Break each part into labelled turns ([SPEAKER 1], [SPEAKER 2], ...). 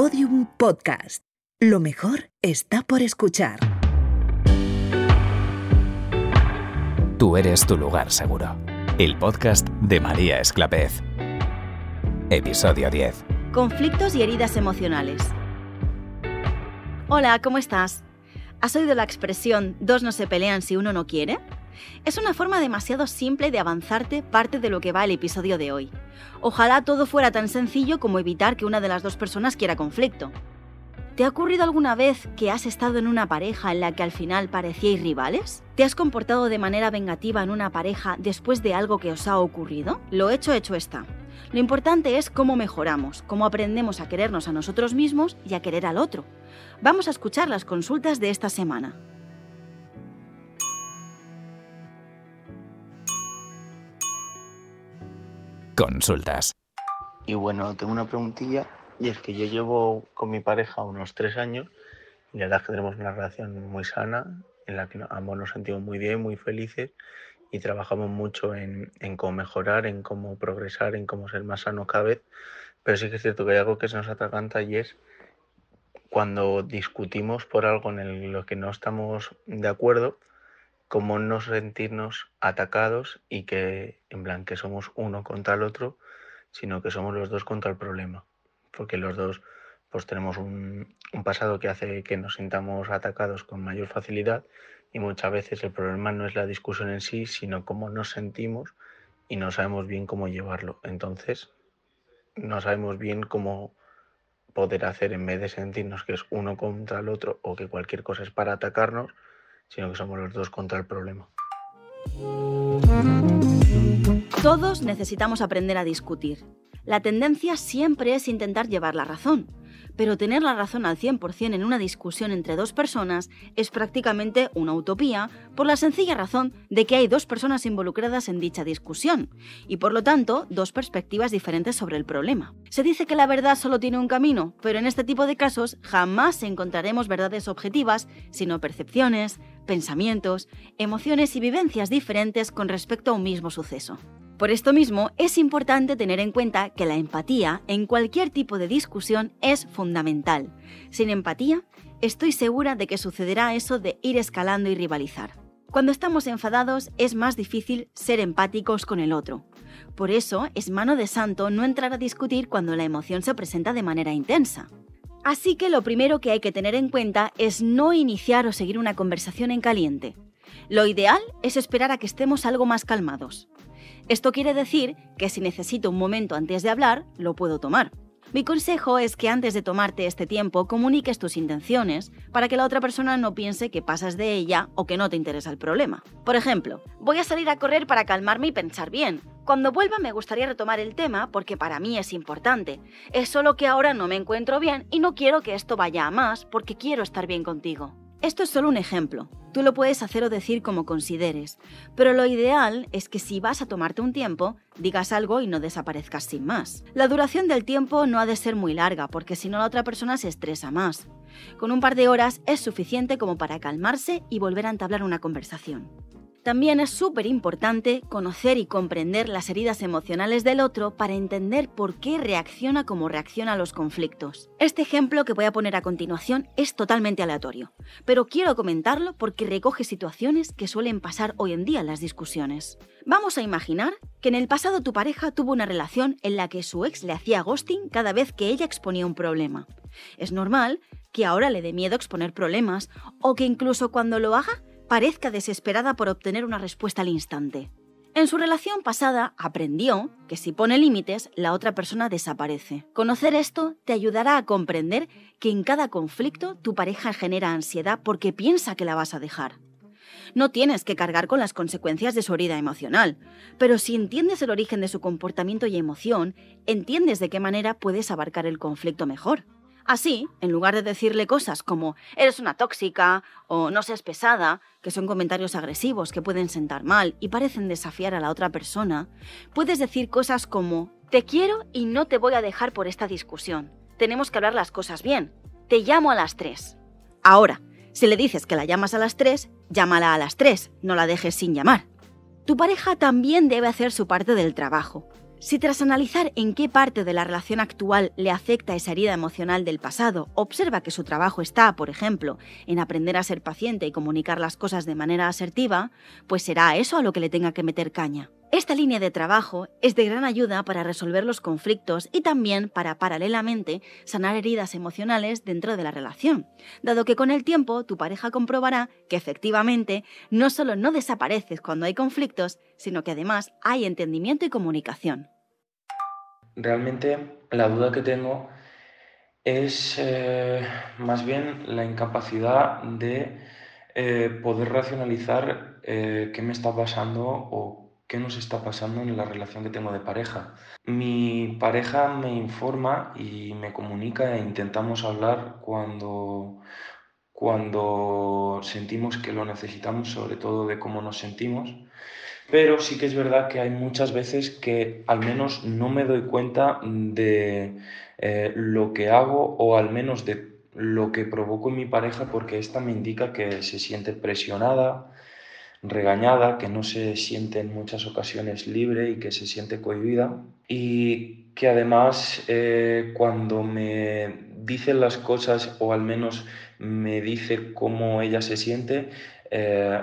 [SPEAKER 1] Podium Podcast. Lo mejor está por escuchar.
[SPEAKER 2] Tú eres tu lugar seguro. El podcast de María Esclapez. Episodio 10.
[SPEAKER 3] Conflictos y heridas emocionales. Hola, ¿cómo estás? ¿Has oído la expresión dos no se pelean si uno no quiere? Es una forma demasiado simple de avanzarte parte de lo que va el episodio de hoy. Ojalá todo fuera tan sencillo como evitar que una de las dos personas quiera conflicto. ¿Te ha ocurrido alguna vez que has estado en una pareja en la que al final parecíais rivales? ¿Te has comportado de manera vengativa en una pareja después de algo que os ha ocurrido? Lo hecho, hecho está. Lo importante es cómo mejoramos, cómo aprendemos a querernos a nosotros mismos y a querer al otro. Vamos a escuchar las consultas de esta semana.
[SPEAKER 2] Consultas.
[SPEAKER 4] Y bueno, tengo una preguntilla y es que yo llevo con mi pareja unos tres años y la verdad es que tenemos una relación muy sana en la que ambos nos sentimos muy bien, muy felices y trabajamos mucho en, en cómo mejorar, en cómo progresar, en cómo ser más sanos cada vez. Pero sí que es cierto que hay algo que se nos atraganta y es cuando discutimos por algo en lo que no estamos de acuerdo, cómo no sentirnos atacados y que en plan que somos uno contra el otro, sino que somos los dos contra el problema, porque los dos pues tenemos un, un pasado que hace que nos sintamos atacados con mayor facilidad y muchas veces el problema no es la discusión en sí, sino cómo nos sentimos y no sabemos bien cómo llevarlo. Entonces, no sabemos bien cómo poder hacer en vez de sentirnos que es uno contra el otro o que cualquier cosa es para atacarnos, sino que somos los dos contra el problema.
[SPEAKER 3] Todos necesitamos aprender a discutir. La tendencia siempre es intentar llevar la razón, pero tener la razón al 100% en una discusión entre dos personas es prácticamente una utopía por la sencilla razón de que hay dos personas involucradas en dicha discusión y por lo tanto dos perspectivas diferentes sobre el problema. Se dice que la verdad solo tiene un camino, pero en este tipo de casos jamás encontraremos verdades objetivas, sino percepciones, pensamientos, emociones y vivencias diferentes con respecto a un mismo suceso. Por esto mismo, es importante tener en cuenta que la empatía en cualquier tipo de discusión es fundamental. Sin empatía, estoy segura de que sucederá eso de ir escalando y rivalizar. Cuando estamos enfadados es más difícil ser empáticos con el otro. Por eso es mano de santo no entrar a discutir cuando la emoción se presenta de manera intensa. Así que lo primero que hay que tener en cuenta es no iniciar o seguir una conversación en caliente. Lo ideal es esperar a que estemos algo más calmados. Esto quiere decir que si necesito un momento antes de hablar, lo puedo tomar. Mi consejo es que antes de tomarte este tiempo comuniques tus intenciones para que la otra persona no piense que pasas de ella o que no te interesa el problema. Por ejemplo, voy a salir a correr para calmarme y pensar bien. Cuando vuelva me gustaría retomar el tema porque para mí es importante. Es solo que ahora no me encuentro bien y no quiero que esto vaya a más porque quiero estar bien contigo. Esto es solo un ejemplo. Tú lo puedes hacer o decir como consideres, pero lo ideal es que si vas a tomarte un tiempo, digas algo y no desaparezcas sin más. La duración del tiempo no ha de ser muy larga, porque si no la otra persona se estresa más. Con un par de horas es suficiente como para calmarse y volver a entablar una conversación. También es súper importante conocer y comprender las heridas emocionales del otro para entender por qué reacciona como reacciona a los conflictos. Este ejemplo que voy a poner a continuación es totalmente aleatorio, pero quiero comentarlo porque recoge situaciones que suelen pasar hoy en día en las discusiones. Vamos a imaginar que en el pasado tu pareja tuvo una relación en la que su ex le hacía ghosting cada vez que ella exponía un problema. Es normal que ahora le dé miedo exponer problemas o que incluso cuando lo haga parezca desesperada por obtener una respuesta al instante. En su relación pasada aprendió que si pone límites, la otra persona desaparece. Conocer esto te ayudará a comprender que en cada conflicto tu pareja genera ansiedad porque piensa que la vas a dejar. No tienes que cargar con las consecuencias de su herida emocional, pero si entiendes el origen de su comportamiento y emoción, entiendes de qué manera puedes abarcar el conflicto mejor. Así, en lugar de decirle cosas como eres una tóxica o no seas pesada, que son comentarios agresivos que pueden sentar mal y parecen desafiar a la otra persona, puedes decir cosas como te quiero y no te voy a dejar por esta discusión. Tenemos que hablar las cosas bien. Te llamo a las tres. Ahora, si le dices que la llamas a las tres, llámala a las tres, no la dejes sin llamar. Tu pareja también debe hacer su parte del trabajo. Si tras analizar en qué parte de la relación actual le afecta esa herida emocional del pasado, observa que su trabajo está, por ejemplo, en aprender a ser paciente y comunicar las cosas de manera asertiva, pues será eso a lo que le tenga que meter caña. Esta línea de trabajo es de gran ayuda para resolver los conflictos y también para, paralelamente, sanar heridas emocionales dentro de la relación, dado que con el tiempo tu pareja comprobará que efectivamente no solo no desapareces cuando hay conflictos, sino que además hay entendimiento y comunicación.
[SPEAKER 5] Realmente la duda que tengo es eh, más bien la incapacidad de eh, poder racionalizar eh, qué me está pasando o qué nos está pasando en la relación que tengo de pareja. Mi pareja me informa y me comunica e intentamos hablar cuando, cuando sentimos que lo necesitamos, sobre todo de cómo nos sentimos. Pero sí que es verdad que hay muchas veces que al menos no me doy cuenta de eh, lo que hago o al menos de lo que provoco en mi pareja porque esta me indica que se siente presionada, regañada, que no se siente en muchas ocasiones libre y que se siente cohibida y que además eh, cuando me dice las cosas o al menos me dice cómo ella se siente, eh,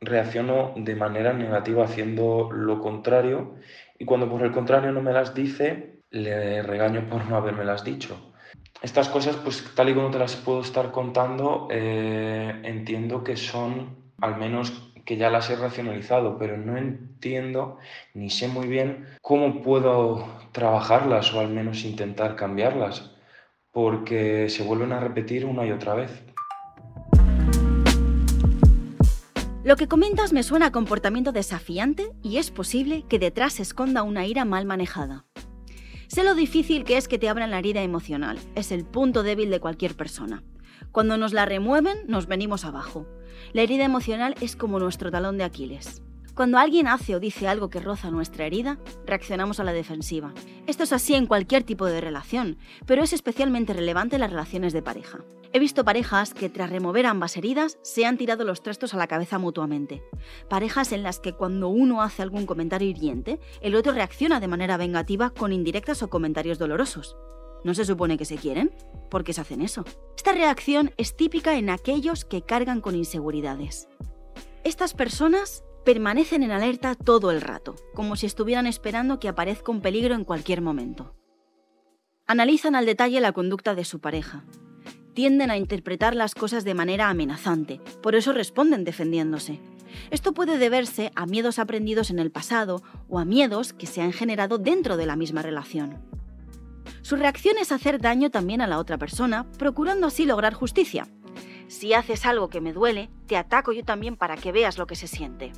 [SPEAKER 5] reacciono de manera negativa haciendo lo contrario y cuando por el contrario no me las dice, le regaño por no haberme las dicho. Estas cosas, pues tal y como te las puedo estar contando, eh, entiendo que son al menos que ya las he racionalizado, pero no entiendo ni sé muy bien cómo puedo trabajarlas o al menos intentar cambiarlas, porque se vuelven a repetir una y otra vez.
[SPEAKER 3] Lo que comentas me suena a comportamiento desafiante y es posible que detrás se esconda una ira mal manejada. Sé lo difícil que es que te abran la herida emocional, es el punto débil de cualquier persona. Cuando nos la remueven, nos venimos abajo. La herida emocional es como nuestro talón de Aquiles. Cuando alguien hace o dice algo que roza nuestra herida, reaccionamos a la defensiva. Esto es así en cualquier tipo de relación, pero es especialmente relevante en las relaciones de pareja. He visto parejas que tras remover ambas heridas se han tirado los trastos a la cabeza mutuamente. Parejas en las que cuando uno hace algún comentario hiriente, el otro reacciona de manera vengativa con indirectas o comentarios dolorosos. ¿No se supone que se quieren? ¿Por qué se hacen eso? Esta reacción es típica en aquellos que cargan con inseguridades. Estas personas permanecen en alerta todo el rato, como si estuvieran esperando que aparezca un peligro en cualquier momento. Analizan al detalle la conducta de su pareja. Tienden a interpretar las cosas de manera amenazante, por eso responden defendiéndose. Esto puede deberse a miedos aprendidos en el pasado o a miedos que se han generado dentro de la misma relación. Su reacción es hacer daño también a la otra persona, procurando así lograr justicia. Si haces algo que me duele, te ataco yo también para que veas lo que se siente.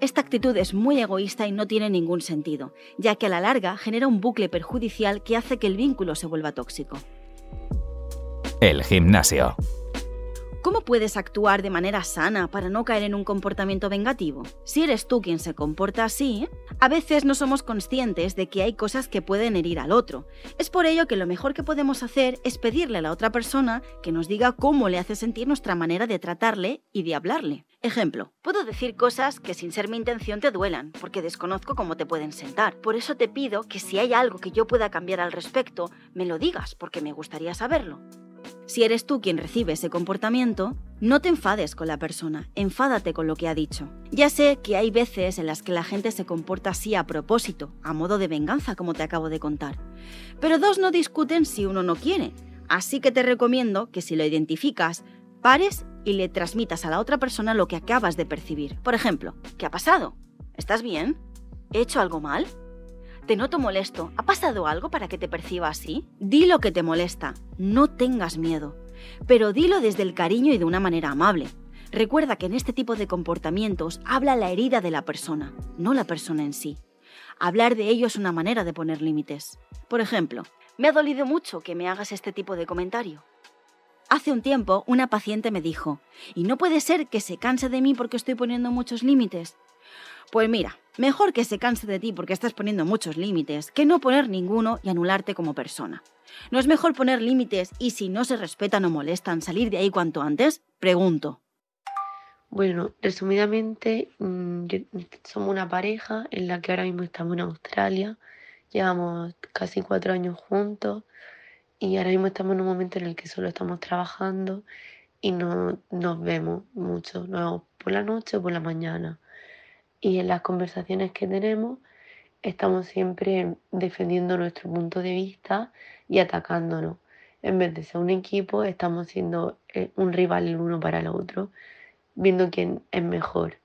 [SPEAKER 3] Esta actitud es muy egoísta y no tiene ningún sentido, ya que a la larga genera un bucle perjudicial que hace que el vínculo se vuelva tóxico.
[SPEAKER 2] El gimnasio.
[SPEAKER 3] ¿Cómo puedes actuar de manera sana para no caer en un comportamiento vengativo? Si eres tú quien se comporta así, a veces no somos conscientes de que hay cosas que pueden herir al otro. Es por ello que lo mejor que podemos hacer es pedirle a la otra persona que nos diga cómo le hace sentir nuestra manera de tratarle y de hablarle. Ejemplo, puedo decir cosas que sin ser mi intención te duelan, porque desconozco cómo te pueden sentar. Por eso te pido que si hay algo que yo pueda cambiar al respecto, me lo digas, porque me gustaría saberlo. Si eres tú quien recibe ese comportamiento, no te enfades con la persona, enfádate con lo que ha dicho. Ya sé que hay veces en las que la gente se comporta así a propósito, a modo de venganza, como te acabo de contar. Pero dos no discuten si uno no quiere. Así que te recomiendo que si lo identificas, pares y le transmitas a la otra persona lo que acabas de percibir. Por ejemplo, ¿qué ha pasado? ¿Estás bien? ¿He hecho algo mal? Te noto molesto. ¿Ha pasado algo para que te perciba así? Di lo que te molesta. No tengas miedo. Pero dilo desde el cariño y de una manera amable. Recuerda que en este tipo de comportamientos habla la herida de la persona, no la persona en sí. Hablar de ello es una manera de poner límites. Por ejemplo, me ha dolido mucho que me hagas este tipo de comentario. Hace un tiempo una paciente me dijo, ¿y no puede ser que se canse de mí porque estoy poniendo muchos límites? Pues mira, mejor que se canse de ti porque estás poniendo muchos límites que no poner ninguno y anularte como persona. ¿No es mejor poner límites y si no se respetan o molestan salir de ahí cuanto antes? Pregunto.
[SPEAKER 6] Bueno, resumidamente, mm, somos una pareja en la que ahora mismo estamos en Australia Llevamos casi cuatro años juntos y ahora mismo estamos en un momento en el que solo estamos trabajando y no nos vemos mucho, no por la noche o por la mañana. Y en las conversaciones que tenemos estamos siempre defendiendo nuestro punto de vista y atacándonos. En vez de ser un equipo, estamos siendo eh, un rival el uno para el otro, viendo quién es mejor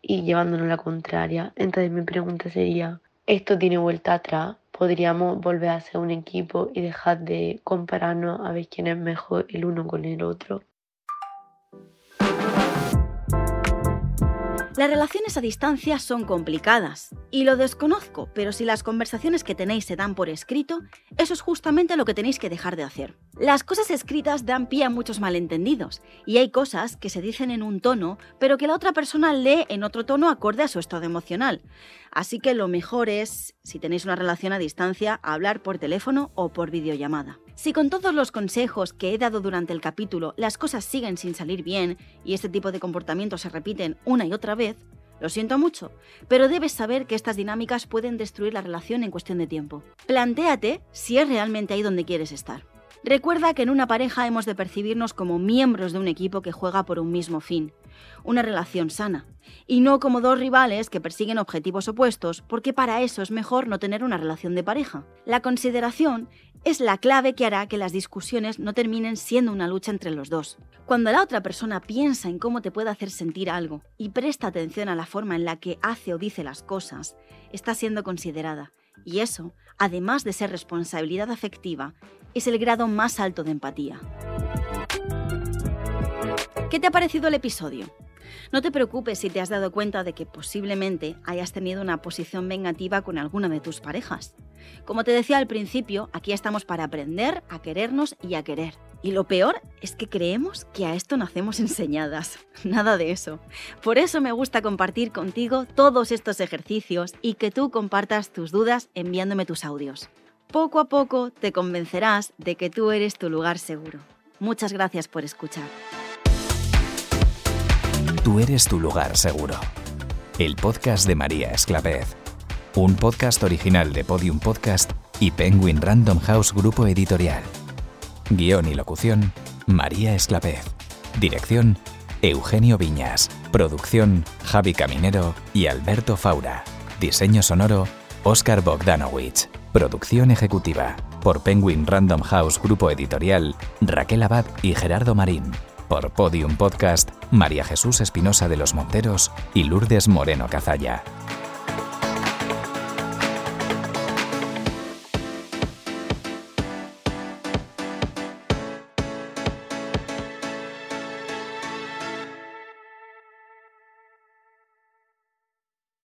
[SPEAKER 6] y llevándonos la contraria. Entonces mi pregunta sería, ¿esto tiene vuelta atrás? ¿Podríamos volver a ser un equipo y dejar de compararnos a ver quién es mejor el uno con el otro?
[SPEAKER 3] Las relaciones a distancia son complicadas y lo desconozco, pero si las conversaciones que tenéis se dan por escrito, eso es justamente lo que tenéis que dejar de hacer. Las cosas escritas dan pie a muchos malentendidos y hay cosas que se dicen en un tono, pero que la otra persona lee en otro tono acorde a su estado emocional. Así que lo mejor es, si tenéis una relación a distancia, hablar por teléfono o por videollamada. Si con todos los consejos que he dado durante el capítulo las cosas siguen sin salir bien y este tipo de comportamientos se repiten una y otra vez, lo siento mucho, pero debes saber que estas dinámicas pueden destruir la relación en cuestión de tiempo. Plantéate si es realmente ahí donde quieres estar. Recuerda que en una pareja hemos de percibirnos como miembros de un equipo que juega por un mismo fin, una relación sana, y no como dos rivales que persiguen objetivos opuestos, porque para eso es mejor no tener una relación de pareja. La consideración es la clave que hará que las discusiones no terminen siendo una lucha entre los dos. Cuando la otra persona piensa en cómo te puede hacer sentir algo y presta atención a la forma en la que hace o dice las cosas, está siendo considerada. Y eso, además de ser responsabilidad afectiva, es el grado más alto de empatía. ¿Qué te ha parecido el episodio? No te preocupes si te has dado cuenta de que posiblemente hayas tenido una posición vengativa con alguna de tus parejas. Como te decía al principio, aquí estamos para aprender a querernos y a querer. Y lo peor es que creemos que a esto nacemos enseñadas. Nada de eso. Por eso me gusta compartir contigo todos estos ejercicios y que tú compartas tus dudas enviándome tus audios poco a poco te convencerás de que tú eres tu lugar seguro. Muchas gracias por escuchar.
[SPEAKER 2] Tú eres tu lugar seguro. El podcast de María Esclavez. Un podcast original de Podium Podcast y Penguin Random House Grupo Editorial. Guión y locución, María Esclavez. Dirección, Eugenio Viñas. Producción, Javi Caminero y Alberto Faura. Diseño sonoro, Oscar Bogdanowicz. Producción ejecutiva por Penguin Random House Grupo Editorial, Raquel Abad y Gerardo Marín. Por Podium Podcast, María Jesús Espinosa de los Monteros y Lourdes Moreno Cazalla.